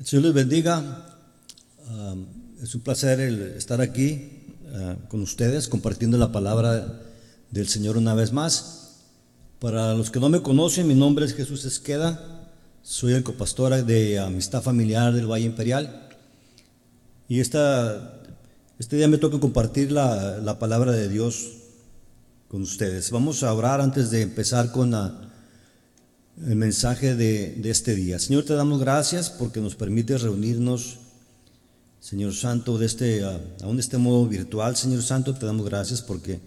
El Señor les bendiga. Ah, es un placer el estar aquí ah, con ustedes compartiendo la palabra del Señor una vez más. Para los que no me conocen, mi nombre es Jesús Esqueda. Soy el copastor de Amistad Familiar del Valle Imperial. Y esta, este día me toca compartir la, la palabra de Dios con ustedes. Vamos a orar antes de empezar con la el mensaje de, este día. Señor, te damos gracias porque nos permite reunirnos, Señor Santo, de este, aún de este modo virtual, Señor Santo, te damos gracias porque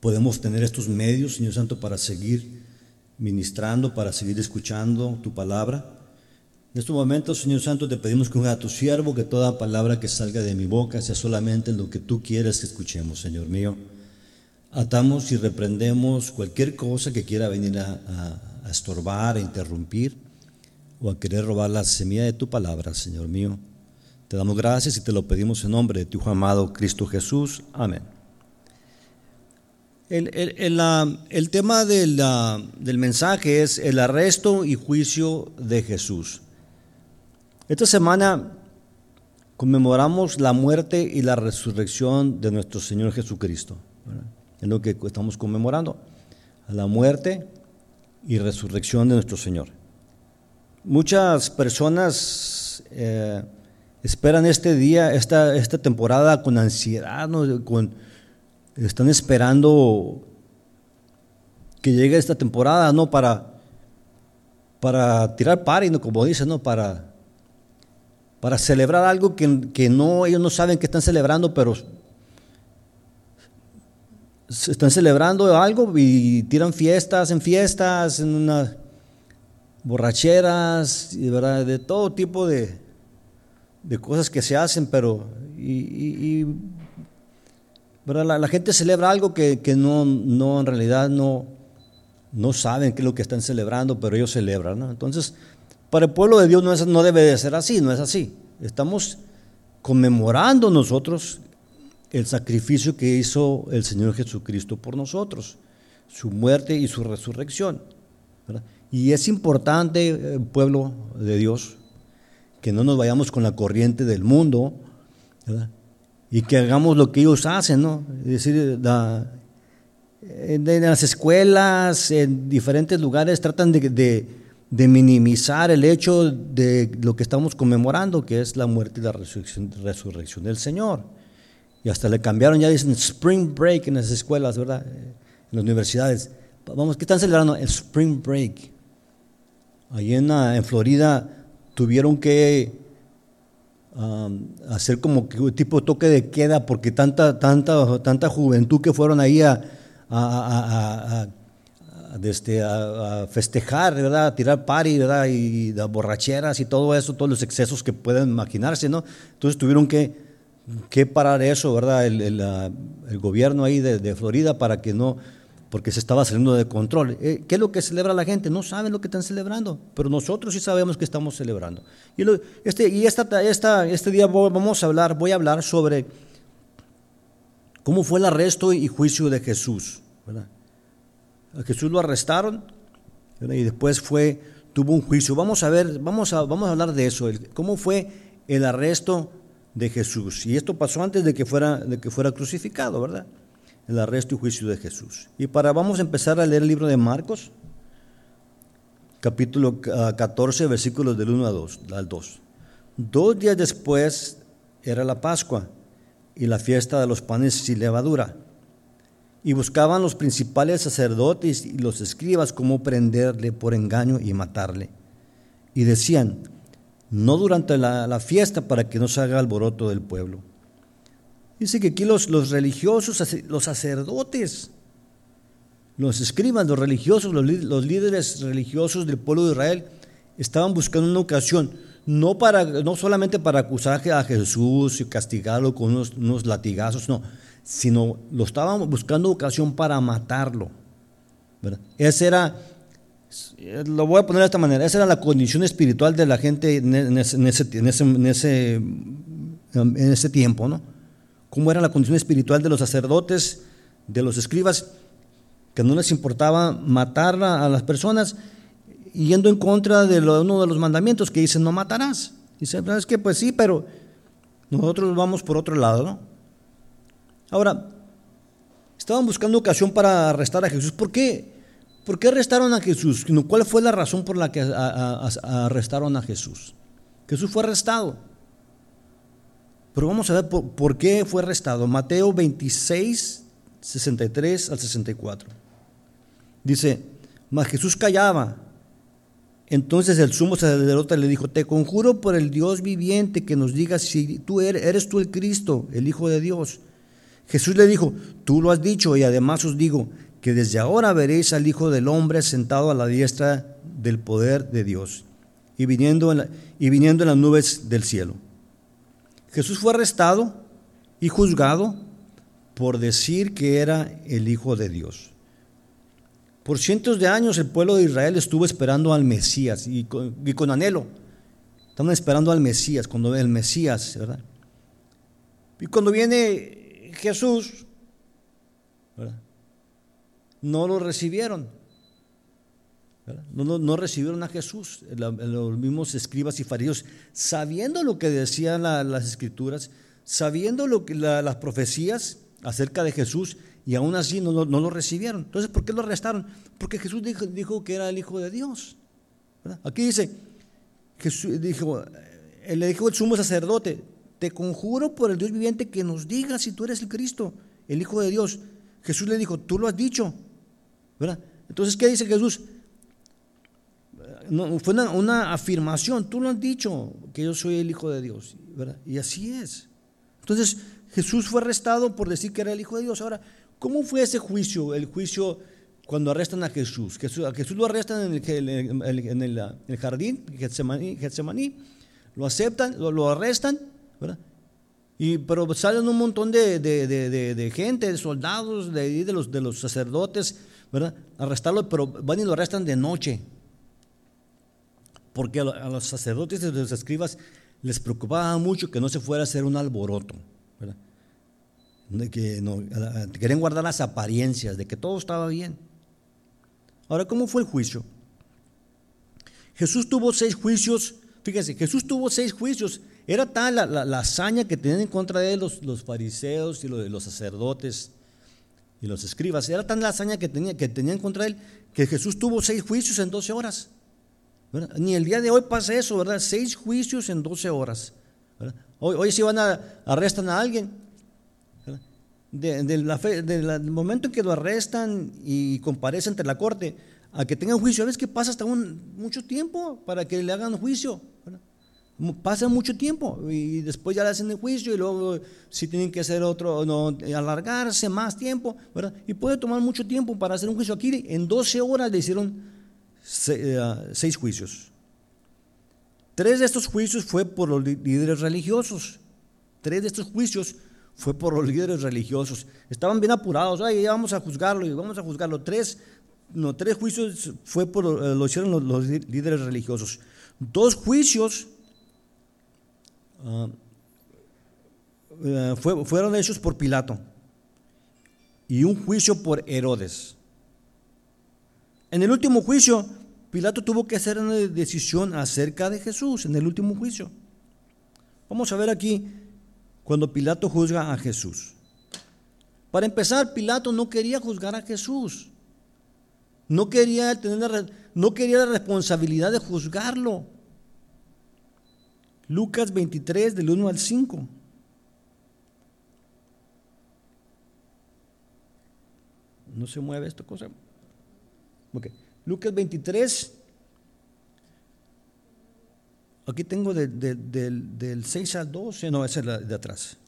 podemos tener estos medios, Señor Santo, para seguir ministrando, para seguir escuchando tu palabra. En estos momentos, Señor Santo, te pedimos que a tu siervo que toda palabra que salga de mi boca sea solamente lo que tú quieres que escuchemos, Señor mío atamos y reprendemos cualquier cosa que quiera venir a, estorbar, a interrumpir o a querer robar la semilla de tu palabra, Señor mío. Te damos gracias y te lo pedimos en nombre de tu amado Cristo Jesús. Amén. El, tema del, del mensaje es el arresto y juicio de Jesús. Esta semana conmemoramos la muerte y la resurrección de nuestro Señor Jesucristo. Es lo que estamos conmemorando, a la muerte y resurrección de nuestro Señor. Muchas personas eh, esperan este día, esta, esta temporada con ansiedad, con, están esperando que llegue esta temporada, ¿no? Para, para tirar pari, ¿no? como dicen, ¿no? Para, para celebrar algo que, que, no, ellos no saben que están celebrando, pero están celebrando algo y tiran fiestas en fiestas, en unas borracheras, de todo tipo de, cosas que se hacen, pero. La, gente celebra algo que, no, en realidad no, saben qué es lo que están celebrando, pero ellos celebran. Entonces, para el pueblo de Dios no, no debe de ser así, no es así. Estamos conmemorando nosotros el sacrificio que hizo el Señor Jesucristo por nosotros, su muerte y su resurrección. Y es importante, eh, pueblo de Dios, que no nos vayamos con la corriente del mundo y que hagamos lo que ellos hacen, ¿no? Es decir, en las escuelas, en diferentes lugares, tratan de, de, minimizar el hecho de lo que estamos conmemorando, que es la muerte y la resurrección del Señor. Y hasta le cambiaron, ya dicen Spring Break en las escuelas, ¿verdad? En las universidades. Vamos, ¿qué están celebrando? El Spring Break. Allí en, ah, en Florida tuvieron que hacer como que un tipo toque de queda porque tanta, tanta, tanta juventud que fueron ahí a, a, este, a, festejar, ¿verdad? A tirar party, ¿verdad? Y, y borracheras y todo eso, todos los excesos que pueden imaginarse, ¿no? Entonces tuvieron que que parar eso, ¿verdad? El, gobierno ahí de, Florida para que no, porque se estaba saliendo de control. Eh, ¿Qué es lo que celebra la gente? No saben lo que están celebrando, pero nosotros sí sabemos que estamos celebrando. Y, este, y esta, esta, este día vamos a hablar, voy a hablar sobre cómo fue el arresto y juicio de Jesús. ¿verdad? A Jesús lo arrestaron y después fue, tuvo un juicio. Vamos a ver, vamos a, vamos a hablar de eso, cómo fue el arresto de Jesús. Y esto pasó antes de que fuera, de que fuera crucificado, ¿verdad? El arresto y juicio de Jesús. Y para, vamos a empezar a leer el libro de Marcos, capítulo 14, ah, versículos del 1 a 2, al 2. Dos días después era la Pascua y la fiesta de los panes sin levadura. Y buscaban los principales sacerdotes y los escribas cómo prenderle por engaño y matarle. Y decían, no durante la, fiesta para que no se haga alboroto del pueblo. Dice que aquí los, religiosos, los sacerdotes, los escribas, los religiosos, los, líderes religiosos del pueblo de Israel, estaban buscando una ocasión, no, para, no solamente para acusar a Jesús y castigarlo con unos, latigazos, no, sino lo estaban buscando ocasión para matarlo. Ese era lo voy a poner de esta manera, esa era la condición espiritual de la gente en ese, en ese, en ese, en ese, tiempo, ¿no? ¿Cómo era la condición espiritual de los sacerdotes, de los escribas, que no les importaba matar a, las personas yendo en contra de uno de los mandamientos que dice no matarás. Dice, es que pues sí, pero nosotros vamos por otro lado, ¿no? Ahora, estaban buscando ocasión para arrestar a Jesús. ¿Por qué? ¿Por qué arrestaron a Jesús? ¿Cuál fue la razón por la que arrestaron a Jesús? Jesús fue arrestado. Pero vamos a ver por, qué fue arrestado. Mateo 26, 63 al 64. Dice, mas Jesús callaba. Entonces el sumo sacerdote le dijo, te conjuro por el Dios viviente que nos digas si tú eres, eres tú el Cristo, el Hijo de Dios. Jesús le dijo, tú lo has dicho y además os digo que desde ahora veréis al Hijo del Hombre sentado a la diestra del poder de Dios y viniendo en, y viniendo en las nubes del cielo. Jesús fue arrestado y juzgado por decir que era el Hijo de Dios. Por cientos de años el pueblo de Israel estuvo esperando al Mesías y con, anhelo. Estaban esperando al Mesías, cuando el Mesías, ¿verdad? Y cuando viene Jesús, no lo recibieron. No, recibieron a Jesús, los mismos escribas y fariseos, sabiendo lo que decían las escrituras, sabiendo lo que, las profecías acerca de Jesús, y aún así no, lo recibieron. Entonces, ¿por qué lo arrestaron? Porque Jesús dijo, que era el Hijo de Dios. Aquí dice, Jesús dijo, eh, le dijo el sumo sacerdote, te conjuro por el Dios viviente que nos diga si tú eres el Cristo, el Hijo de Dios. Jesús le dijo, tú lo has dicho. Entonces, ¿qué dice Jesús? Fue una, afirmación, tú lo has dicho, que yo soy el Hijo de Dios. Y así es. Entonces, Jesús fue arrestado por decir que era el Hijo de Dios. Ahora, ¿Cómo fue ese juicio, el juicio cuando arrestan a Jesús? Jesús a Jesús lo arrestan en el, jardín, Getsemaní, lo aceptan, lo, arrestan. Y, pero salen un montón de, gente, de soldados, de los sacerdotes, ¿verdad? Arrestarlo, pero van y lo arrestan de noche. Porque a los sacerdotes y a los escribas les preocupaba mucho que no se fuera a hacer un alboroto, ¿verdad? que querían guardar las apariencias de que todo estaba bien. Ahora, ¿cómo fue el juicio? Jesús tuvo seis juicios, fíjense, Jesús tuvo seis juicios. Era tal la, hazaña que tenían en contra de él los, fariseos y los, los, sacerdotes y los escribas. Era tan la hazaña que, tenía, que tenían contra él que Jesús tuvo seis juicios en 12 horas. Ni el día de hoy pasa eso, ¿verdad? Seis juicios en 12 horas. Hoy, hoy si van a arrestan a alguien, del momento en que lo arrestan y comparece ante la corte a que tengan juicio, a veces que pasa hasta un, mucho tiempo para que le hagan juicio. Pasa mucho tiempo y después ya le hacen el juicio y luego si tienen que hacer otro, no, alargarse más tiempo. Y puede tomar mucho tiempo para hacer un juicio. Aquí en 12 horas le hicieron eh, seis juicios. Tres de estos juicios fue por los líderes religiosos. Tres de estos juicios fue por los líderes religiosos. Estaban bien apurados, ay, vamos a juzgarlo y vamos a juzgarlo. Tres, no, tres juicios fue por, eh, lo hicieron los, líderes religiosos. Dos juicios ah, eh, fueron hechos por Pilato y un juicio por Herodes. En el último juicio, Pilato tuvo que hacer una decisión acerca de Jesús, en el último juicio. Vamos a ver aquí cuando Pilato juzga a Jesús. Para empezar, Pilato no quería juzgar a Jesús. No quería, tener no quería la responsabilidad de juzgarlo. Lucas 23, del 1 al 5. No se mueve esta cosa. Lucas 23, Aquí tengo del 6 al 12, no, esa es la de atrás.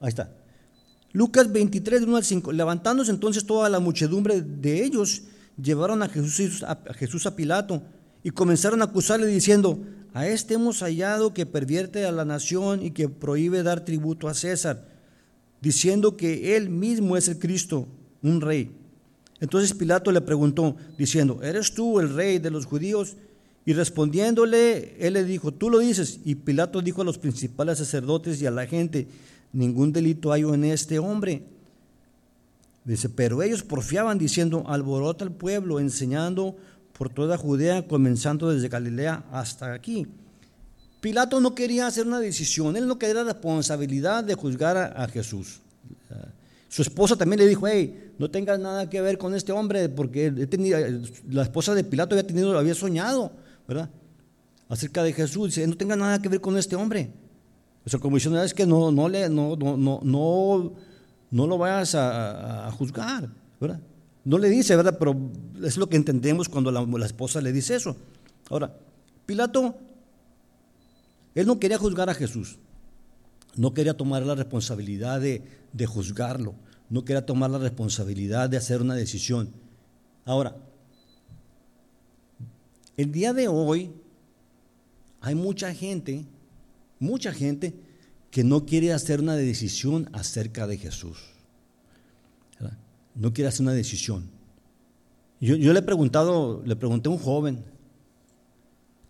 Ahí está. Lucas 23, 1 al 5. Levantándose entonces toda la muchedumbre de ellos, llevaron a Jesús, a Jesús a Pilato y comenzaron a acusarle diciendo, a este hemos hallado que pervierte a la nación y que prohíbe dar tributo a César, diciendo que él mismo es el Cristo, un rey. Entonces Pilato le preguntó, diciendo, ¿eres tú el rey de los judíos? Y respondiéndole, él le dijo, tú lo dices. Y Pilato dijo a los principales sacerdotes y a la gente, ningún delito hay en este hombre. Dice, pero ellos porfiaban diciendo, alborota al pueblo, enseñando por toda Judea, comenzando desde Galilea hasta aquí. Pilato no quería hacer una decisión, él no quería la responsabilidad de juzgar a, Jesús. Su esposa también le dijo, hey, no tengas nada que ver con este hombre, porque la esposa de Pilato había, tenido, había soñado, ¿verdad? Acerca de Jesús, dice, no tenga nada que ver con este hombre. O sea, como es que no, no, le, no, no, no, no, lo vayas a, juzgar, ¿verdad? No le dice, ¿verdad? Pero es lo que entendemos cuando la, esposa le dice eso. Ahora, Pilato él no quería juzgar a Jesús, no quería tomar la responsabilidad de, juzgarlo, no quería tomar la responsabilidad de hacer una decisión. Ahora, el día de hoy hay mucha gente, mucha gente que no quiere hacer una decisión acerca de Jesús. No quiere hacer una decisión. Yo, le he preguntado, le pregunté a un joven,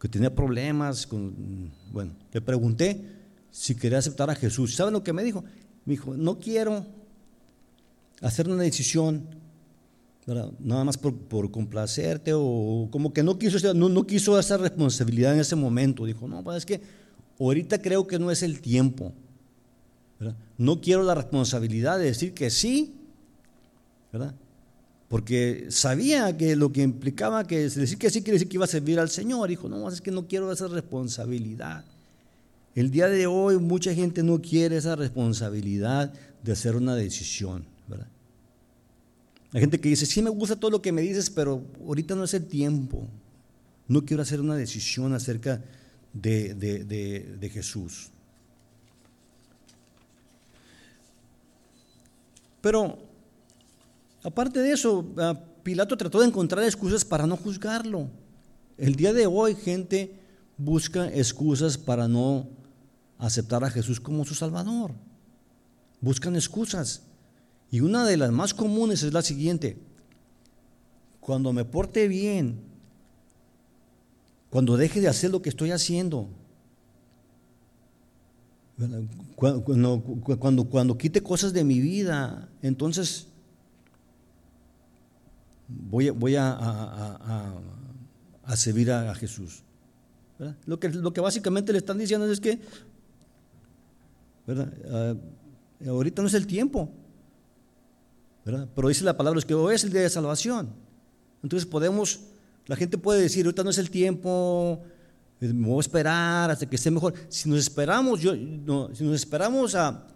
que tenía problemas. Bueno, le pregunté si quería aceptar a Jesús. ¿Saben lo que me dijo? Me dijo, no quiero hacer una decisión nada más por, complacerte o como que no quiso, no, no, quiso esa responsabilidad en ese momento. Dijo, no, pues es que ahorita creo que no es el tiempo. No quiero la responsabilidad de decir que sí, ¿verdad? porque sabía que lo que implicaba que decir que sí quiere decir que iba a servir al Señor. Dijo, no, es que no quiero esa responsabilidad. El día de hoy mucha gente no quiere esa responsabilidad de hacer una decisión, ¿verdad? Hay gente que dice, sí me gusta todo lo que me dices, pero ahorita no es el tiempo. No quiero hacer una decisión acerca de, de Jesús. Pero Aparte de eso, ah, Pilato trató de encontrar excusas para no juzgarlo. El día de hoy gente busca excusas para no aceptar a Jesús como su Salvador. Buscan excusas. Y una de las más comunes es la siguiente. Cuando me porte bien, cuando deje de hacer lo que estoy haciendo, cuando, cuando, cuando quite cosas de mi vida, entonces voy, voy a, a, servir a, Jesús. Lo, que, básicamente le están diciendo es que ah, ahorita no es el tiempo, pero dice la palabra es que hoy es el día de salvación. Entonces podemos, la gente puede decir, ahorita no es el tiempo, eh, me voy a esperar hasta que esté mejor. Si nos esperamos, yo, no, si nos esperamos a,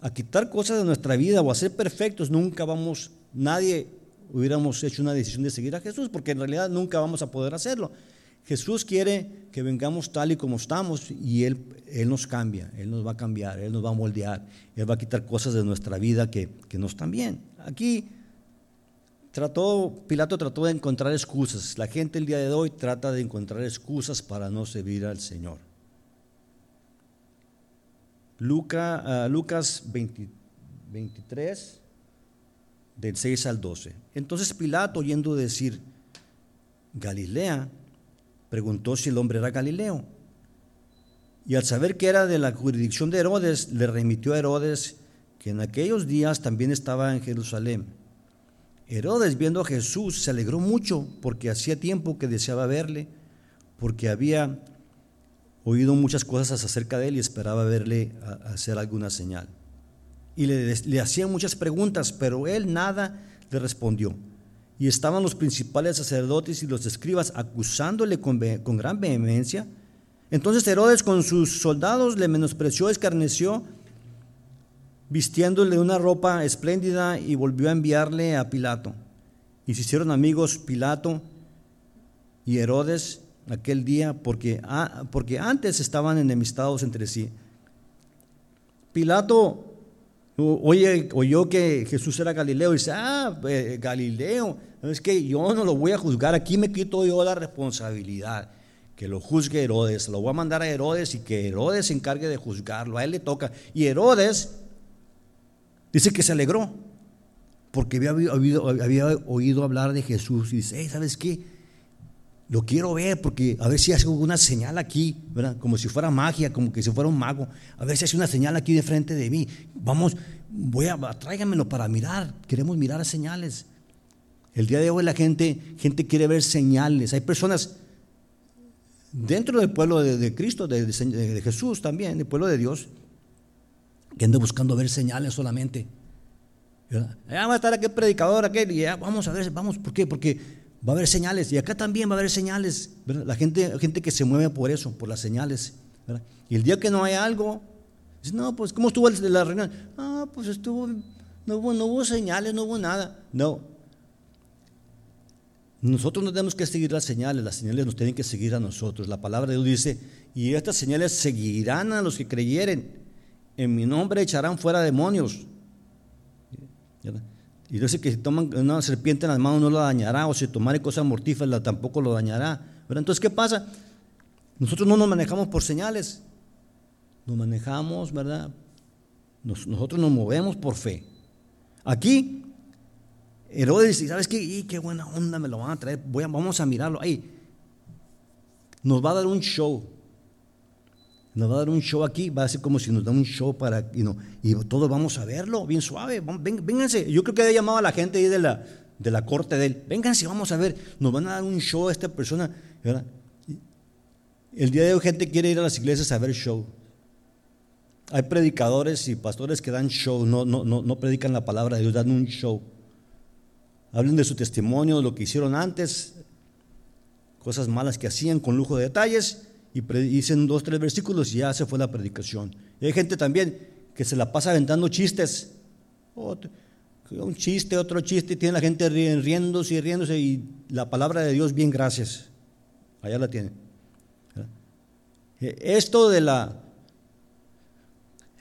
a quitar cosas de nuestra vida o a ser perfectos, nunca vamos, nadie hubiéramos hecho una decisión de seguir a Jesús, porque en realidad nunca vamos a poder hacerlo. Jesús quiere que vengamos tal y como estamos y Él, Él nos cambia, Él nos va a cambiar, Él nos va a moldear, Él va a quitar cosas de nuestra vida que, que no están bien. Aquí trató, Pilato trató de encontrar excusas. La gente el día de hoy trata de encontrar excusas para no servir al Señor. Luca, ah, Lucas 23 del 6 al 12. Entonces Pilato, oyendo decir Galilea, preguntó si el hombre era Galileo. Y al saber que era de la jurisdicción de Herodes, le remitió a Herodes, que en aquellos días también estaba en Jerusalén. Herodes, viendo a Jesús, se alegró mucho porque hacía tiempo que deseaba verle, porque había oído muchas cosas acerca de él y esperaba verle hacer alguna señal y le, hacían muchas preguntas, pero él nada le respondió. Y estaban los principales sacerdotes y los escribas acusándole con, gran vehemencia. Entonces Herodes con sus soldados le menospreció, escarneció, vistiéndole una ropa espléndida y volvió a enviarle a Pilato. Y se hicieron amigos Pilato y Herodes aquel día porque, porque antes estaban enemistados entre sí. Pilato Oye, oyó que Jesús era Galileo y dice, ah, eh, Galileo, es que yo no lo voy a juzgar, aquí me quito yo la responsabilidad, que lo juzgue Herodes, lo voy a mandar a Herodes y que Herodes se encargue de juzgarlo, a él le toca. Y Herodes dice que se alegró, porque había, había oído hablar de Jesús y dice, ¿sabes qué? Lo quiero ver porque a ver si hace una señal aquí, ¿verdad? Como si fuera magia, como que si fuera un mago. A ver si hace una señal aquí de frente de mí. Vamos, voy a, tráigamelo para mirar. Queremos mirar a señales. El día de hoy la gente, gente quiere ver señales. Hay personas dentro del pueblo de, Cristo, de, Jesús también, del pueblo de Dios, que andan buscando ver señales solamente. Ya va a estar aquel predicador, aquel, y ya vamos a ver, vamos, ¿por qué? Porque va a haber señales, y acá también va a haber señales. La gente, gente que se mueve por eso, por las señales. Y el día que no hay algo, dice, no, pues, ¿cómo estuvo la reunión? Ah, pues estuvo, no hubo, no hubo señales, no hubo nada. No. Nosotros no tenemos que seguir las señales, las señales nos tienen que seguir a nosotros. La palabra de Dios dice, y estas señales seguirán a los que creyeren. En mi nombre echarán fuera demonios. Y dice que si toman una serpiente en las manos no la dañará, o si tomare cosas mortíferas tampoco lo dañará. Pero entonces, ¿qué pasa? Nosotros no nos manejamos por señales, nos manejamos, ¿verdad? nosotros nos movemos por fe. Aquí, Herodes dice, ¿sabes qué? qué buena onda me lo van a traer, vamos a mirarlo. Ahí, nos va a dar un show. Nos va a dar un show aquí, va a ser como si nos da un show para, y todos vamos a verlo, bien suave, vénganse. Yo creo que había llamado a la gente ahí de la, de la corte de él, vénganse, vamos a ver, nos van a dar un show a esta persona. El día de hoy gente quiere ir a las iglesias a ver show. Hay predicadores y pastores que dan show, no, no, no, no predican la palabra de Dios, dan un show. Hablen de su testimonio, de lo que hicieron antes, cosas malas que hacían con lujo de detalles, y dicen dos, tres versículos y ya se fue la predicación. Y hay gente también que se la pasa aventando chistes. un chiste, otro chiste, y tiene la gente riéndose y riéndose, y la palabra de Dios, bien, gracias. Allá la tienen. Esto de la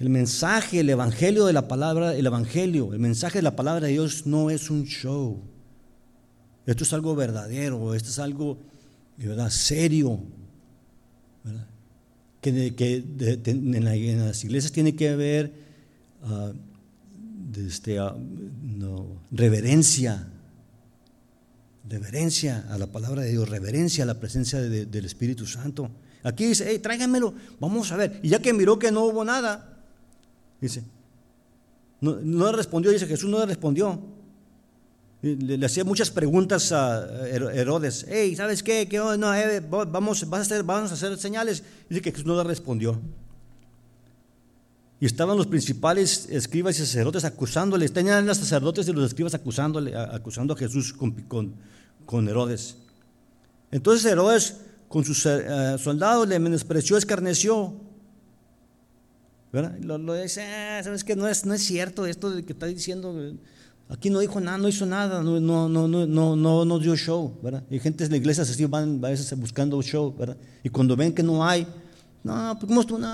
el mensaje, el evangelio de la palabra, el evangelio, el mensaje de la palabra de Dios no es un show. Esto es algo verdadero, esto es algo ¿verdad? serio. Que, en, las iglesias tiene que haber uh, este, ah, reverencia, reverencia a la palabra de Dios, reverencia a la presencia del Espíritu Santo. Aquí dice, hey, tráiganmelo, vamos a ver. Y ya que miró que no hubo nada, dice, no, le respondió, dice Jesús no respondió. Le, hacía muchas preguntas a Herodes, hey, ¿sabes qué? No, eh, vamos, vas a hacer, vamos a hacer señales. Dice que Jesús no le respondió. Y estaban los principales escribas y sacerdotes acusándole, tenían los sacerdotes y los escribas acusándole, acusando a Jesús con, Herodes. Entonces Herodes con sus eh, soldados, le menospreció, escarneció. ¿Verdad? Lo, dice, ah, ¿sabes qué? No es, no es cierto esto de que está diciendo. Aquí no dijo nada, no hizo nada, no, no, no, no, no, no dio show, ¿verdad? Y gente en la iglesia así van a veces buscando show, ¿verdad? Y cuando ven que no hay, no, pues ¿cómo estuvo? No,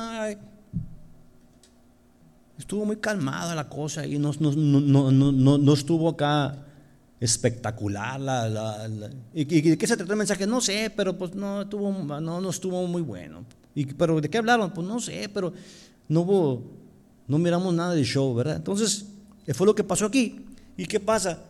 estuvo muy calmada la cosa y no, no, no, no, no estuvo acá espectacular. La, la, ¿Y, de qué se trató el mensaje? No sé, pero pues no estuvo, no, no estuvo muy bueno. Y, ¿Pero de qué hablaron? Pues no sé, pero no no miramos nada de show, ¿verdad? Entonces, fue lo que pasó aquí. ¿Y qué pasa?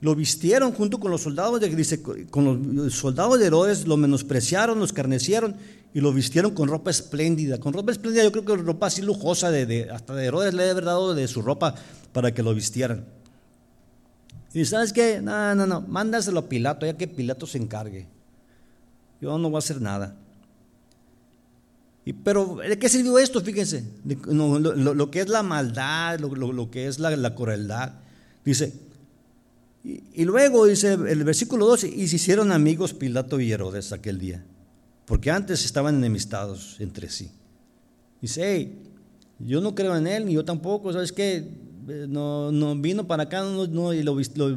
Lo vistieron junto con los soldados de, con los soldados de Herodes, lo menospreciaron, lo escarnecieron y lo vistieron con ropa espléndida. Con ropa espléndida, yo creo que ropa así lujosa, de, hasta de Herodes le había dado de su ropa para que lo vistieran. Y sabes qué, no, no, no, mándaselo a Pilato, ya que Pilato se encargue. Yo no voy a hacer nada. Y, pero, ¿de qué sirvió esto? Fíjense, lo, que es la maldad, lo, que es la, la crueldad. Dice, y, luego dice el versículo 12, y se hicieron amigos Pilato y Herodes aquel día, porque antes estaban enemistados entre sí. Dice, hey, yo no creo en él, ni yo tampoco, ¿sabes qué? Eh, no, no vino para acá no, y lo, lo,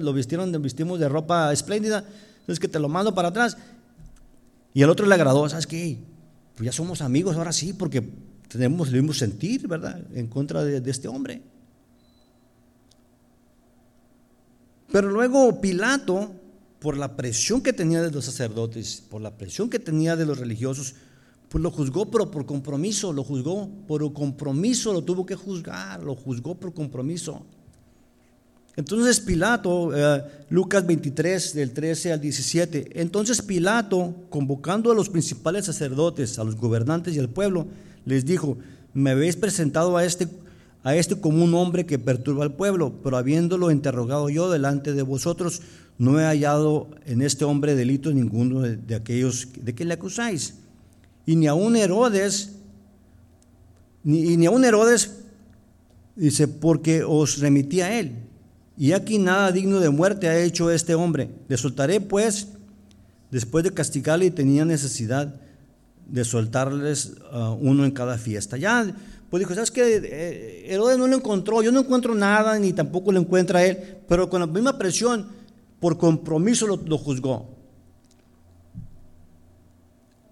lo vistieron, vestimos de ropa espléndida, entonces que te lo mando para atrás. Y al otro le agradó, ¿sabes qué? Pues ya somos amigos ahora sí, porque tenemos el mismo sentir, ¿verdad? En contra de este hombre. Pero luego Pilato, por la presión que tenía de los sacerdotes, por la presión que tenía de los religiosos, pues lo juzgó, pero por compromiso, lo juzgó, por compromiso lo tuvo que juzgar, lo juzgó por compromiso. Entonces Pilato, eh, Lucas 23, del 13 al 17, entonces Pilato, convocando a los principales sacerdotes, a los gobernantes y al pueblo, les dijo, me habéis presentado a este, a este como un hombre que perturba al pueblo, pero habiéndolo interrogado yo delante de vosotros, no he hallado en este hombre delito ninguno de, aquellos de que le acusáis. Y ni aun Herodes, ni, ni aun Herodes, dice, porque os remití a él. Y aquí nada digno de muerte ha hecho este hombre. Le soltaré pues, después de castigarle y tenía necesidad de soltarles uh, uno en cada fiesta. Ya, pues dijo, ¿sabes qué? Eh, Herodes no lo encontró, yo no encuentro nada, ni tampoco lo encuentra él, pero con la misma presión, por compromiso lo, juzgó.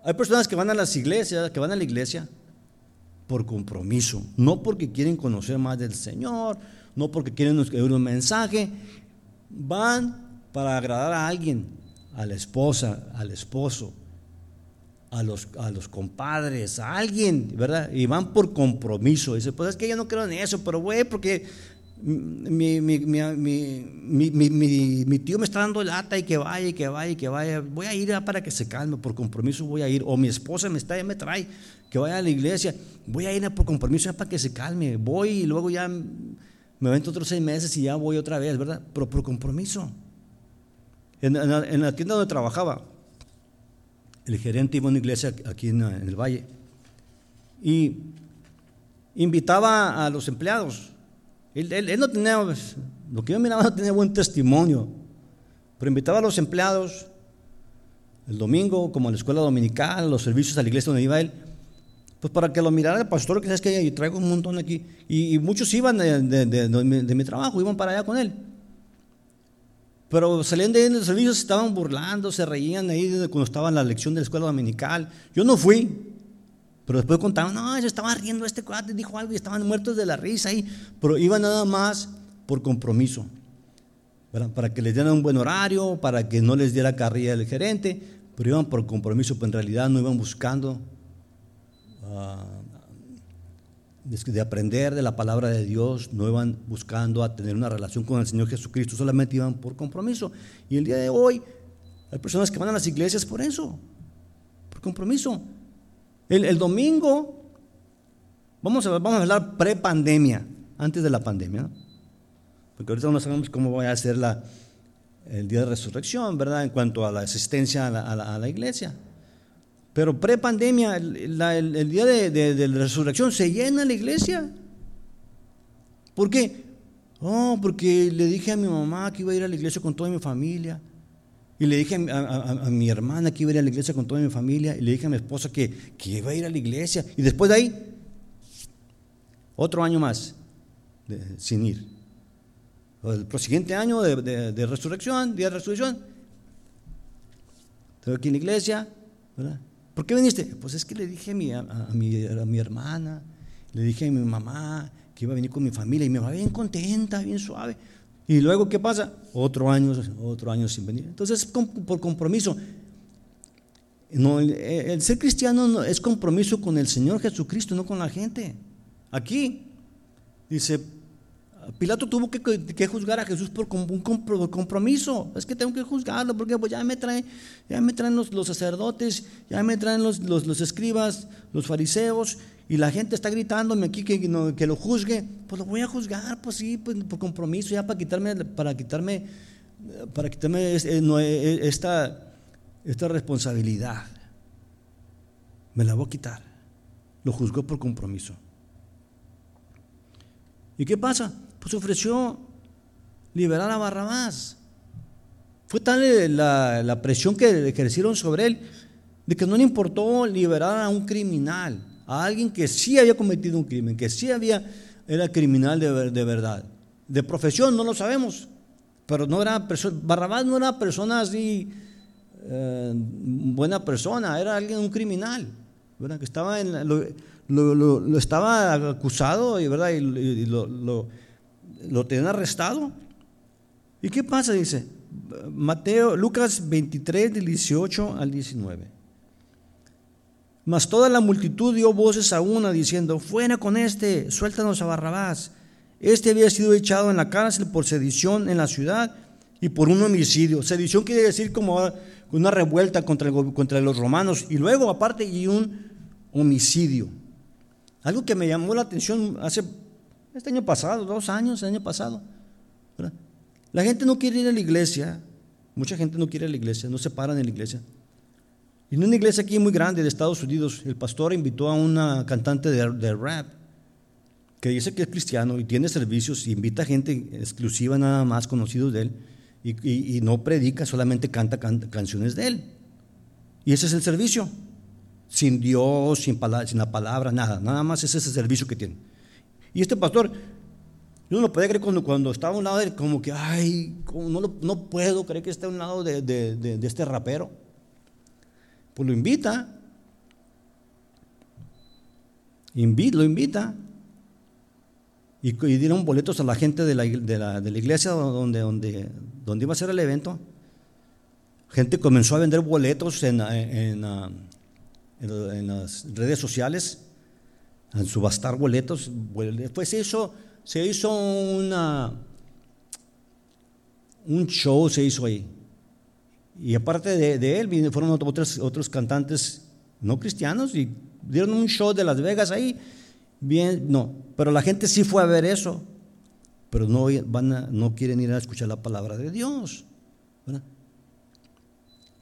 Hay personas que van a las iglesias, que van a la iglesia por compromiso, no porque quieren conocer más del Señor, no porque quieren escribir un mensaje, van para agradar a alguien, a la esposa, al esposo, a los, a los compadres, a alguien, ¿verdad? Y van por compromiso. Dice, pues es que yo no creo en eso, pero güey, porque mi, mi, mi, tío me está dando lata y que vaya y que vaya y que vaya. Voy a ir para que se calme, por compromiso voy a ir. O mi esposa me está, ya me trae que vaya a la iglesia. Voy a ir por compromiso ya para que se calme. Voy y luego ya me vento otros seis meses y ya voy otra vez, ¿verdad? Pero por compromiso. En, en la tienda donde trabajaba, el gerente iba a una iglesia aquí en, el valle y invitaba a los empleados. Él, no tenía, lo que yo miraba no tenía buen testimonio, pero invitaba a los empleados el domingo, como a la escuela dominical, los servicios a la iglesia donde iba él, pues para que lo mirara el pastor, que sabes que yo traigo un montón aquí. Y, muchos iban de mi trabajo, iban para allá con él. Pero salían de ahí en los servicios, estaban burlando, se reían ahí cuando estaba en la lección de la escuela dominical. Yo no fui, pero después contaban, no, se estaba riendo este cuate, dijo algo y estaban muertos de la risa ahí. Pero iban nada más por compromiso, para que les dieran un buen horario, para que no les diera carrilla el gerente, pero iban por compromiso, pero en realidad no iban buscando ah, de aprender de la palabra de Dios, no iban buscando a tener una relación con el Señor Jesucristo, solamente iban por compromiso. Y el día de hoy hay personas que van a las iglesias por eso, por compromiso. El, domingo, vamos a, vamos a hablar pre-pandemia, antes de la pandemia, porque ahorita no sabemos cómo va a ser la, el día de resurrección, ¿verdad? En cuanto a la asistencia a la iglesia. Pero pre-pandemia, el, día de, la resurrección, se llena la iglesia. ¿Por qué? Oh, porque le dije a mi mamá que iba a ir a la iglesia con toda mi familia. Y le dije a, mi hermana que iba a ir a la iglesia con toda mi familia. Y le dije a mi esposa que, iba a ir a la iglesia. Y después de ahí, otro año más sin ir. El siguiente año de resurrección, día de resurrección. Estoy aquí en la iglesia, ¿verdad? ¿Por qué viniste? Pues es que le dije a mi, a, mi, a mi, hermana, le dije a mi mamá que iba a venir con mi familia y me va bien contenta, bien suave. Y luego, ¿qué pasa? Otro año, otro año sin venir. Entonces, por compromiso. No, el, ser cristiano es compromiso con el Señor Jesucristo, no con la gente. Aquí dice, Pilato tuvo que, juzgar a Jesús por un compromiso. Es que tengo que juzgarlo porque pues ya me traen, ya me traen los, sacerdotes, ya me traen los, los, escribas, los fariseos, y la gente está gritándome aquí que, que, lo juzgue. Pues lo voy a juzgar, pues sí, pues, por compromiso, ya para quitarme, para quitarme, para quitarme eh, eh, esta, esta responsabilidad. Me la voy a quitar. Lo juzgó por compromiso. ¿Y qué pasa? Pues ofreció liberar a Barrabás. Fue tal la, presión que ejercieron sobre él de que no le importó liberar a un criminal, a alguien que sí había cometido un crimen, que sí había, era criminal de, de verdad. De profesión no lo sabemos, pero no era Barrabás no era persona así, eh, buena persona, era alguien, un criminal, que estaba en, lo, estaba acusado y, ¿verdad? y lo lo tenían arrestado. ¿Y qué pasa? Dice Mateo, Lucas 23, del 18 al 19. Mas toda la multitud dio voces a una diciendo, fuera con este, suéltanos a Barrabás. Este había sido echado en la cárcel por sedición en la ciudad y por un homicidio. Sedición quiere decir como una revuelta contra, contra los romanos y luego aparte y un homicidio. Algo que me llamó la atención hace Este año pasado, dos años, el año pasado. La gente no quiere ir a la iglesia. Mucha gente no quiere ir a la iglesia, no se paran en la iglesia. Y en una iglesia aquí muy grande de Estados Unidos, el pastor invitó a una cantante de, rap que dice que es cristiano y tiene servicios y invita a gente exclusiva nada más conocidos de él y, no predica, solamente canta, canciones de él. Y ese es el servicio. Sin Dios, sin, sin la palabra, nada. Nada más ese es el servicio que tiene. Y este pastor, yo no lo podía creer cuando, cuando estaba a un lado de como que, ay, no, no puedo creer que esté a un lado de, de este rapero pues lo invita. lo invita. Y, dieron boletos a la gente de la, iglesia donde, donde, donde, iba a ser el evento. Gente comenzó a vender boletos en, en, en, las redes sociales, a subastar boletos. Después se hizo, se hizo una, un show, se hizo ahí. Y aparte de, él, fueron otros, otros cantantes no cristianos y dieron un show de Las Vegas ahí. Bien, no, pero la gente sí fue a ver eso, pero no, van no quieren ir a escuchar la palabra de Dios.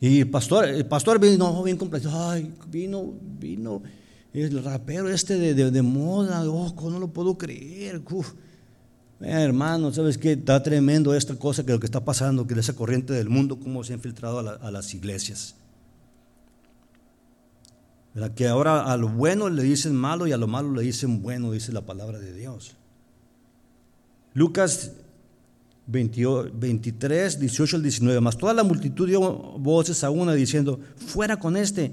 Y el pastor, el pastor vino bien completo, ay, vino, vino el rapero este de, de, moda, oh, no lo puedo creer. Eh, hermano, ¿sabes qué? Está tremendo esta cosa que lo que está pasando, que esa corriente del mundo, cómo se ha infiltrado a, las iglesias. Que ahora a lo bueno le dicen malo y a lo malo le dicen bueno, dice la palabra de Dios. Lucas 23, 18 al 19. Más toda la multitud dio voces a una diciendo: Fuera con este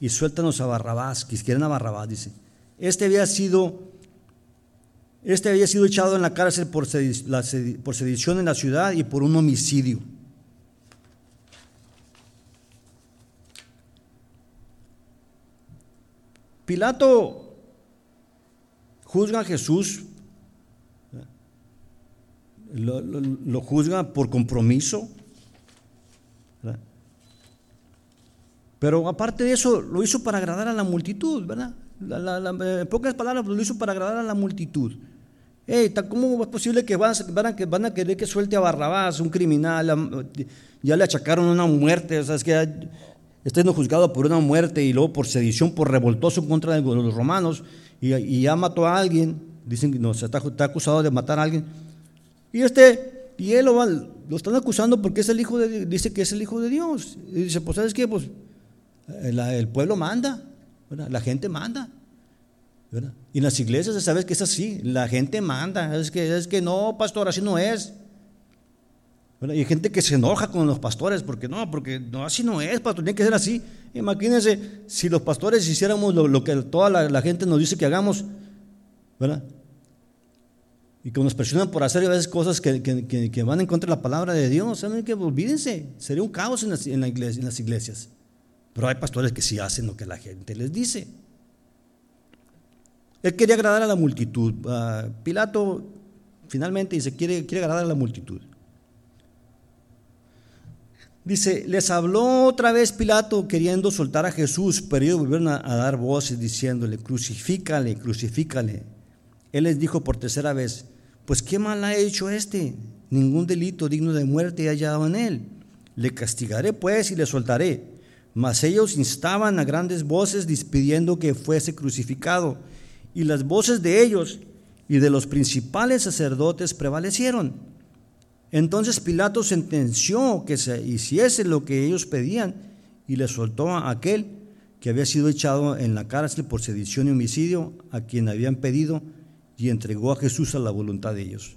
y suéltanos a Barrabás. Que quieren a Barrabás, dice. Este había sido este había sido echado en la cárcel por, sedición en la ciudad y por un homicidio. Pilato juzga a Jesús, lo, juzga por compromiso, pero aparte de eso lo hizo para agradar a la multitud, ¿verdad? en pocas palabras, lo hizo para agradar a la multitud. ¿Cómo es posible que van, a, querer que suelte a Barrabás, un criminal? Ya le achacaron una muerte, o sea, es que está siendo juzgado por una muerte y luego por sedición, por revoltoso contra los romanos, y, ya mató a alguien, dicen que no, está, está, acusado de matar a alguien. Y este, y él lo, lo están acusando porque es el hijo de, dice que es el hijo de Dios. Y dice, pues ¿sabes qué? Pues el pueblo manda, la gente manda. Y en las iglesias sabes que es así, la gente manda, es que, es que no, pastor, así no es. Y hay gente que se enoja con los pastores porque no, porque no, así no es, pastor, tiene que ser así. Imagínense si los pastores hiciéramos lo, que toda la, gente nos dice que hagamos. Y que nos presionan por hacer a veces cosas que, van en contra de la palabra de Dios, ¿saben que Olvídense, sería un caos en, la iglesia, en las iglesias. Pero hay pastores que sí hacen lo que la gente les dice. Él quería agradar a la multitud. Ah, Pilato finalmente dice, quiere, quiere agradar a la multitud. Dice, les habló otra vez Pilato queriendo soltar a Jesús, pero ellos volvieron a, dar voces diciéndole, crucifícale, crucifícale. Él les dijo por tercera vez, pues qué mal ha hecho este, ningún delito digno de muerte ha hallado en él. Le castigaré pues y le soltaré. Mas ellos instaban a grandes voces despidiendo que fuese crucificado y las voces de ellos y de los principales sacerdotes prevalecieron. Entonces Pilato sentenció que se hiciese lo que ellos pedían y le soltó a aquel que había sido echado en la cárcel por sedición y homicidio, a quien habían pedido, y entregó a Jesús a la voluntad de ellos.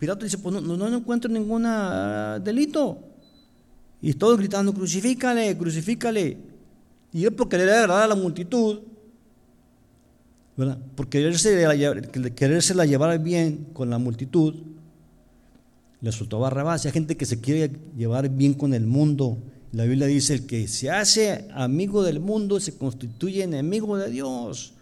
Pilato dice, pues no, no, no encuentro ningún ah, delito. Y todos gritando, crucifícale, crucifícale. Y él por querer agradar a la multitud, por quererse la llevar bien con la multitud, le soltó Barrabás. Hay gente que se quiere llevar bien con el mundo. La Biblia dice, el que se hace amigo del mundo se constituye enemigo de Dios.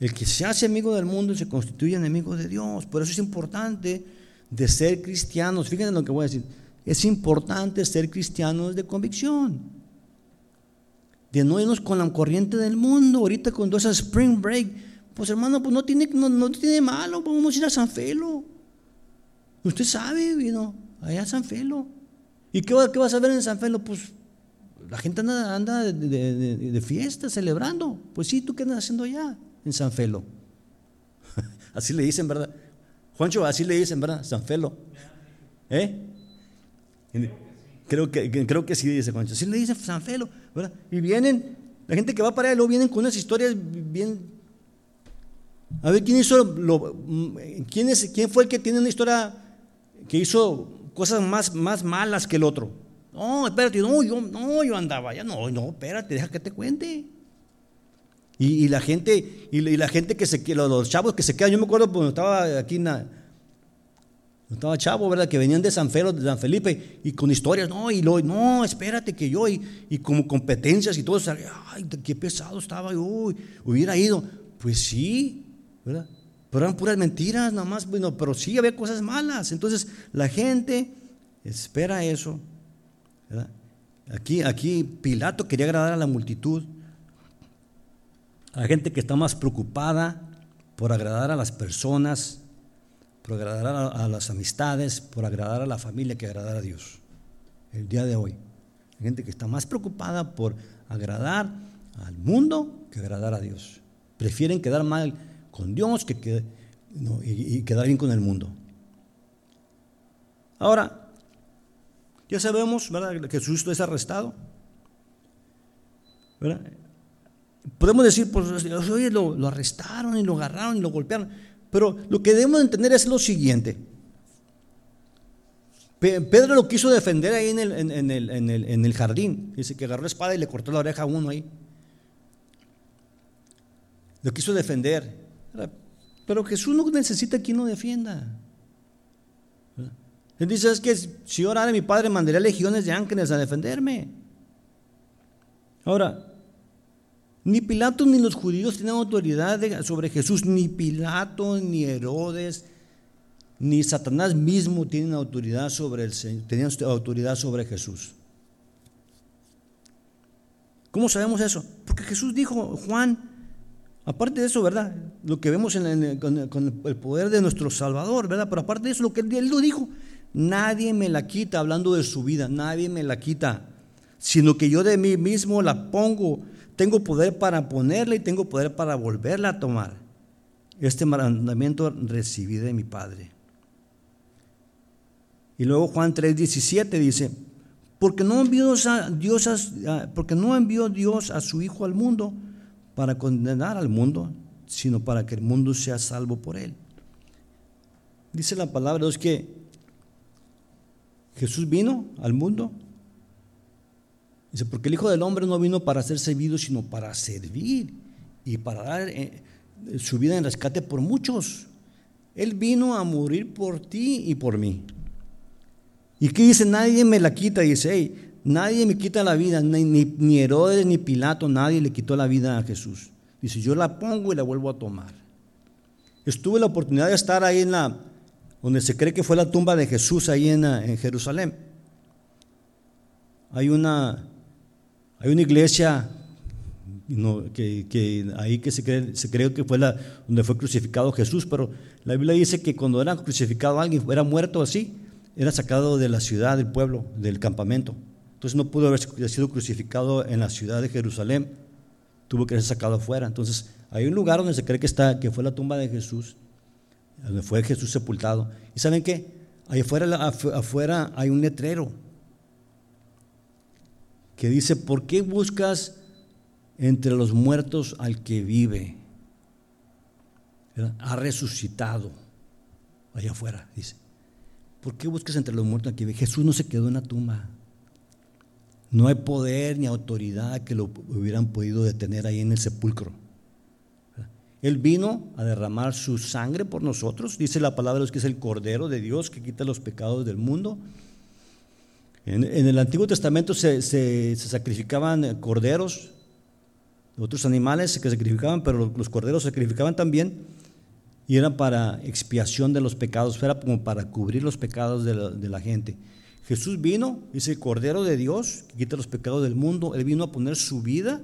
El que se hace amigo del mundo se constituye enemigo de Dios. Por eso es importante de ser cristianos. Fíjense lo que voy a decir. Es importante ser cristianos de convicción de no irnos con la corriente del mundo, ahorita con esa spring break, pues hermano, pues no tiene, no, tiene malo, vamos a ir a San Felo. Usted sabe, vino, allá a San Felo. ¿Y qué, qué vas a ver en San Felo? Pues la gente anda, anda de, fiesta, celebrando. Pues sí, ¿tú qué andas haciendo allá en San Felo? así le dicen, ¿verdad? Juancho, así le dicen, ¿verdad? San Felo. ¿Eh? Creo que, creo que sí dice Juancho. Así le dicen San Felo. Y vienen, la gente que va para allá, luego vienen con unas historias bien... A ver, ¿quién hizo lo, quién, es, quién fue el que tiene una historia que hizo cosas más, más malas que el otro? No, espérate, no, yo, no, yo andaba ya no, no, espérate, deja que te cuente. Y, la gente, y, la gente que se los, los chavos que se quedan, yo me acuerdo cuando estaba aquí en estaba chavo, ¿verdad? Que venían de San, Felo, de San Felipe y con historias, no, y lo, no, espérate que yo, y, como competencias y todo, ay, qué pesado estaba, uy, hubiera ido. Pues sí, ¿verdad? Pero eran puras mentiras, nada más, bueno, pero sí había cosas malas. Entonces la gente espera eso, Aquí, aquí Pilato quería agradar a la multitud, a la gente que está más preocupada por agradar a las personas, por agradar a, las amistades, por agradar a la familia que agradar a Dios. El día de hoy. Hay gente que está más preocupada por agradar al mundo que agradar a Dios. Prefieren quedar mal con Dios que, y quedar bien con el mundo. Ahora, ya sabemos, ¿verdad? Que Jesús es arrestado. Podemos decir, pues, oye, lo, arrestaron y lo agarraron y lo golpearon. Pero lo que debemos entender es lo siguiente. Pedro lo quiso defender ahí en el, en, el, en el, jardín. Dice que agarró la espada y le cortó la oreja a uno ahí. Lo quiso defender. Pero Jesús no necesita quien lo defienda. Él dice, es que si orara mi Padre, mandaría legiones de ángeles a defenderme. Ahora, ni Pilato ni los judíos tienen autoridad sobre Jesús, ni Pilato, ni Herodes, ni Satanás mismo tienen autoridad sobre el tenían autoridad sobre Jesús. ¿Cómo sabemos eso? Porque Jesús dijo, Juan, aparte de eso, ¿verdad? Lo que vemos con, el poder de nuestro Salvador, ¿verdad? Pero aparte de eso, lo que él lo dijo, Nadie me la quita hablando de su vida, nadie me la quita, sino que yo de mí mismo la pongo. Tengo poder para ponerla y tengo poder para volverla a tomar. Este mandamiento recibí de mi Padre. Y luego Juan 3:17 dice, porque no envió a Dios porque no envió Dios a su hijo al mundo para condenar al mundo, sino para que el mundo sea salvo por él. Dice la palabra de Dios que Jesús vino al mundo. Dice, porque el Hijo del Hombre no vino para ser servido, sino para servir y para dar eh, su vida en rescate por muchos. Él vino a morir por ti y por mí. ¿Y qué dice? Nadie me la quita. Dice, hey, nadie me quita la vida, ni, ni Herodes ni Pilato, nadie le quitó la vida a Jesús. Dice, yo la pongo y la vuelvo a tomar. Estuve la oportunidad de estar ahí en la, donde se cree que fue la tumba de Jesús ahí en, en Jerusalén. Hay una, hay una iglesia que, ahí que se cree, se cree que fue la, donde fue crucificado Jesús, pero la Biblia dice que cuando era crucificado alguien, era muerto así, era sacado de la ciudad, del pueblo, del campamento. Entonces no pudo haber sido crucificado en la ciudad de Jerusalén, tuvo que ser sacado afuera. Entonces hay un lugar donde se cree que, está, que fue la tumba de Jesús donde fue Jesús sepultado. ¿Y saben qué? Ahí afuera, afuera hay un letrero que dice, ¿por qué buscas entre los muertos al que vive? Ha resucitado. Allá afuera, dice. ¿Por qué buscas entre los muertos al que vive? Jesús no se quedó en la tumba. No hay poder ni autoridad que lo hubieran podido detener ahí en el sepulcro. Él vino a derramar su sangre por nosotros. Dice la palabra de que es el Cordero de Dios que quita los pecados del mundo. En, el Antiguo Testamento se, sacrificaban corderos, otros animales que sacrificaban, pero los corderos se sacrificaban también y eran para expiación de los pecados, era como para cubrir los pecados de la, de la gente. Jesús vino, dice el Cordero de Dios, que quita los pecados del mundo. Él vino a poner su vida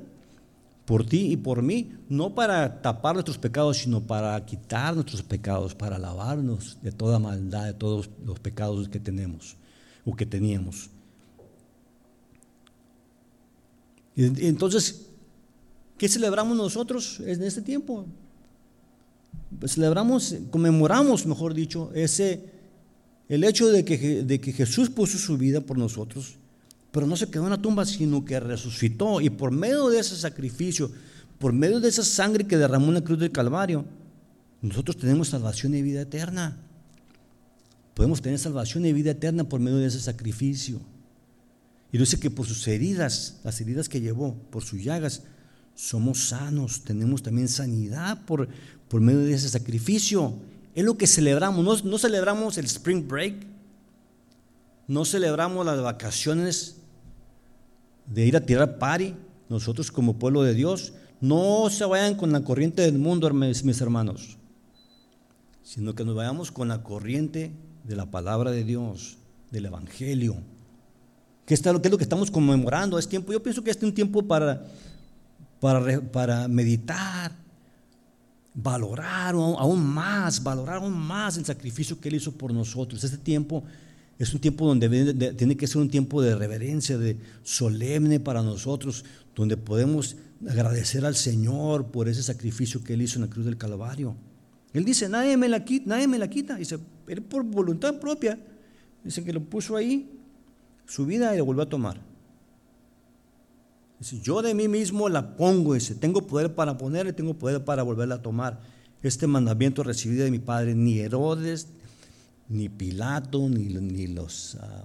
por ti y por mí, no para tapar nuestros pecados, sino para quitar nuestros pecados, para lavarnos de toda maldad, de todos los pecados que tenemos o que teníamos. Entonces, ¿qué celebramos nosotros en este tiempo? Celebramos, conmemoramos, mejor dicho, ese, el hecho de que, de que Jesús puso su vida por nosotros pero no se quedó en la tumba, sino que resucitó. Y por medio de ese sacrificio, por medio de esa sangre que derramó en la cruz del Calvario, nosotros tenemos salvación y vida eterna. Podemos tener salvación y vida eterna por medio de ese sacrificio. Y dice que por sus heridas, las heridas que llevó, por sus llagas, somos sanos, tenemos también sanidad por, por medio de ese sacrificio. Es lo que celebramos, no, no celebramos el spring break, no celebramos las vacaciones de ir a tirar pari, nosotros como pueblo de Dios, no se vayan con la corriente del mundo, mis hermanos, sino que nos vayamos con la corriente de la palabra de Dios, del Evangelio. ¿Qué, está, es lo que estamos conmemorando? Es tiempo, yo pienso que este es un tiempo para, para, para meditar, valorar aún más, valorar aún más el sacrificio que Él hizo por nosotros. Este tiempo es un tiempo donde tiene que ser un tiempo de reverencia, de solemne para nosotros, donde podemos agradecer al Señor por ese sacrificio que Él hizo en la cruz del Calvario. Él dice, nadie me la quita, nadie me la quita. Dice, Él por voluntad propia, dice que lo puso ahí, su vida y lo volvió a tomar. Dice, yo de mí mismo la pongo, dice, tengo poder para ponerla tengo poder para volverla a tomar. Este mandamiento recibido de mi Padre, ni Herodes, ni Pilato, ni, los ah,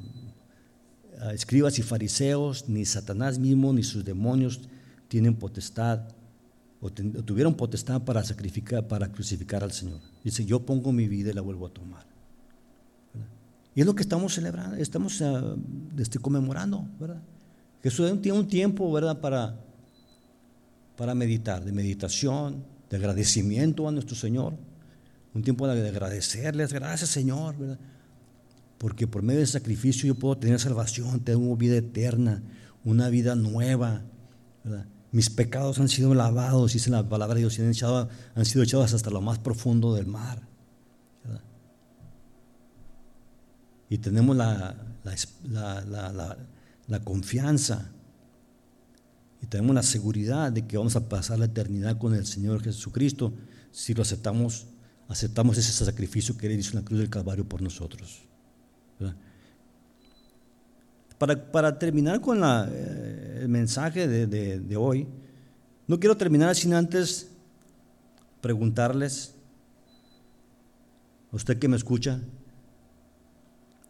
ah, escribas y fariseos, ni Satanás mismo, ni sus demonios tienen potestad o, tuvieron potestad para sacrificar, para crucificar al Señor. Dice, yo pongo mi vida y la vuelvo a tomar. Y es lo que estamos celebrando, estamos uh, conmemorando, ¿verdad? Jesús tiene un tiempo, ¿verdad?, para, para meditar, de meditación, de agradecimiento a nuestro Señor un tiempo de agradecerles, gracias Señor, porque por medio del sacrificio yo puedo tener salvación, tengo vida eterna, una vida nueva. Mis pecados han sido lavados, dice la palabra de Dios, han, echado, han sido echados hasta lo más profundo del mar. Y tenemos la, la confianza y tenemos la seguridad de que vamos a pasar la eternidad con el Señor Jesucristo si lo aceptamos aceptamos ese sacrificio que Él hizo en la cruz del Calvario por nosotros. Para, terminar con eh, el mensaje de, hoy, no quiero terminar sin antes preguntarles, usted que me escucha,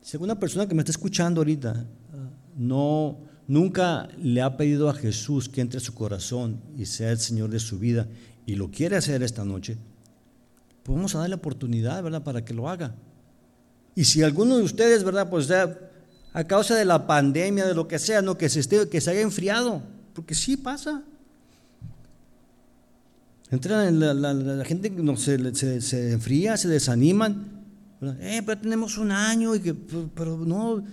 si alguna persona que me está escuchando ahorita no, nunca le ha pedido a Jesús que entre a su corazón y sea el Señor de su vida y lo quiere hacer esta noche, pues vamos a darle oportunidad, ¿verdad?, para que lo haga. Y si alguno de ustedes, ¿verdad?, pues a causa de la pandemia, de lo que sea, no que se esté, que se haya enfriado, porque sí pasa. Entra la, la, gente no, se, se, enfría, se desaniman. Eh, pero tenemos un año y que, pero, no,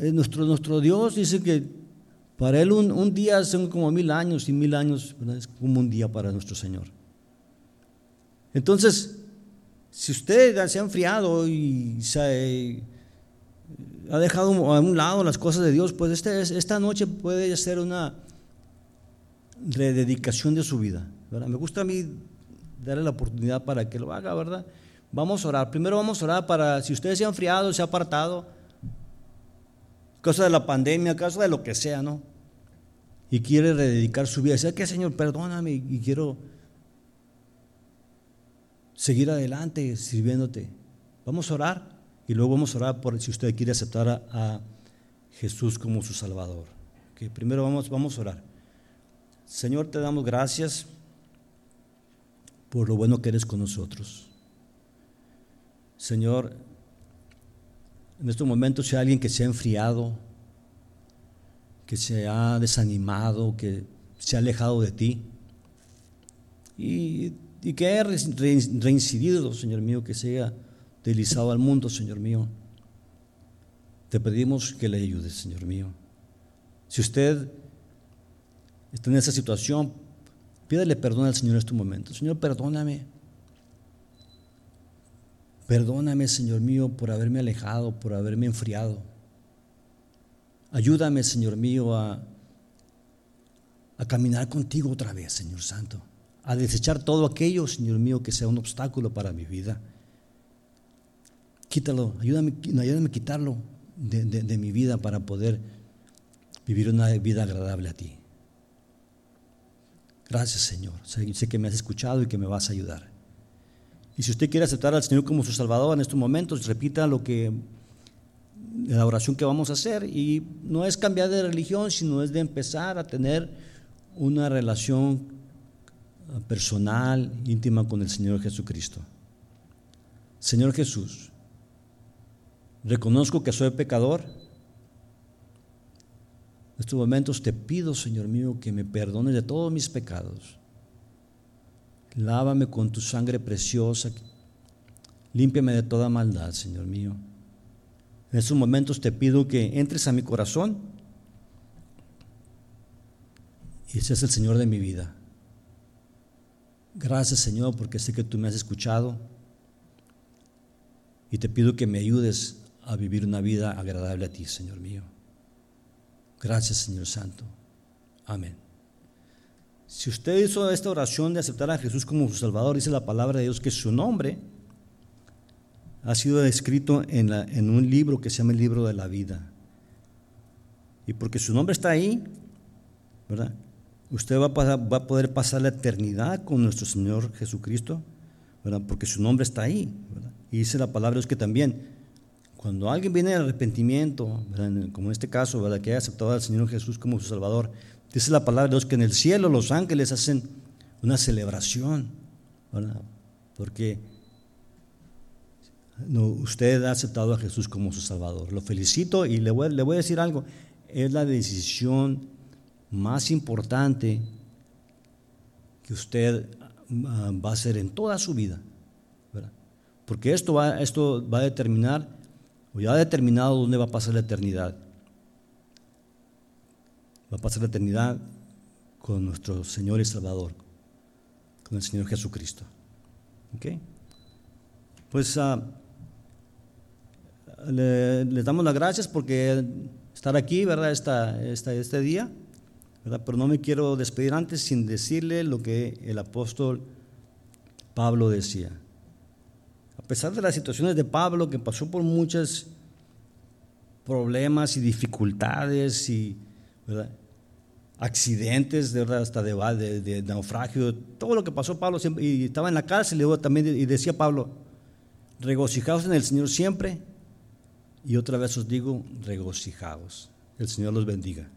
eh, nuestro, nuestro Dios dice que para Él un, un, día son como mil años y mil años es como un día para nuestro Señor. Entonces, si usted se ha enfriado y se ha dejado a un lado las cosas de Dios, pues este, esta noche puede ser una rededicación de su vida. Me gusta a mí darle la oportunidad para que lo haga, ¿verdad? Vamos a orar. Primero vamos a orar para, si usted se ha enfriado, se ha apartado, causa de la pandemia, causa de lo que sea, ¿no? Y quiere rededicar su vida. Dice, que Señor, perdóname y quiero seguir adelante sirviéndote. Vamos a orar y luego vamos a orar por si usted quiere aceptar a, Jesús como su Salvador. Que primero vamos, vamos a orar. Señor, te damos gracias por lo bueno que eres con nosotros. Señor, en estos momentos si hay alguien que se ha enfriado, que se ha desanimado, que se ha alejado de ti, y y que haya reincidido, Señor mío, que sea al mundo, Señor mío. te pedimos que le ayudes, Señor mío. Si usted está en esa situación, pídele perdón al Señor en este momento. Señor, perdóname. Perdóname, Señor mío, por haberme alejado, por haberme enfriado. Ayúdame, Señor mío, a caminar contigo otra vez, Señor Santo. A desechar todo aquello, Señor mío, que sea un obstáculo para mi vida. Quítalo, ayúdame, ayúdame a quitarlo de, mi vida para poder vivir una vida agradable a ti. Gracias, Señor. Sé que me has escuchado y que me vas a ayudar. Y si usted quiere aceptar al Señor como su Salvador en estos momentos, repita lo que la oración que vamos a hacer y no es cambiar de religión, sino es de empezar a tener una relación personal, íntima con el Señor Jesucristo. Señor Jesús, reconozco que soy pecador. En estos momentos te pido, Señor mío, que me perdones de todos mis pecados. Lávame con tu sangre preciosa. Límpiame de toda maldad, Señor mío. En estos momentos te pido que entres a mi corazón y seas el Señor de mi vida. Gracias Señor porque sé que tú me has escuchado y te pido que me ayudes a vivir una vida agradable a ti, Señor mío. Gracias Señor Santo. Amén. Si usted hizo esta oración de aceptar a Jesús como su Salvador, dice la palabra de Dios que su nombre ha sido escrito en, en un libro que se llama el libro de la vida. Y porque su nombre está ahí, ¿verdad? Usted va a, poder pasar la eternidad con nuestro Señor Jesucristo, ¿verdad? Porque su nombre está ahí. Y dice la palabra de Dios que también, cuando alguien viene de arrepentimiento, como en este caso, ¿verdad? que haya aceptado al Señor Jesús como su Salvador, dice la palabra de Dios que en el cielo los ángeles hacen una celebración. Porque usted ha aceptado a Jesús como su Salvador. Lo felicito y le voy, le voy a decir algo. Es la decisión más importante que usted ah, va a hacer en toda su vida. Porque esto va, esto va a determinar, o ya ha determinado dónde va a pasar la eternidad. Va a pasar la eternidad con nuestro Señor y Salvador, con el Señor Jesucristo. ¿Ok? Pues. Uh, le, les damos las gracias porque estar aquí, ¿verdad? Esta, este día, ¿verdad? Pero no me quiero despedir antes sin decirle lo que el apóstol Pablo decía. Pesar de las situaciones de Pablo, que pasó por muchos problemas y dificultades y accidentes, de verdad, hasta de, de, naufragio, todo lo que pasó Pablo siempre, y estaba en la cárcel y también y decía Pablo, regocijaos en el Señor siempre. Y otra vez os digo, regocijaos. El Señor los bendiga.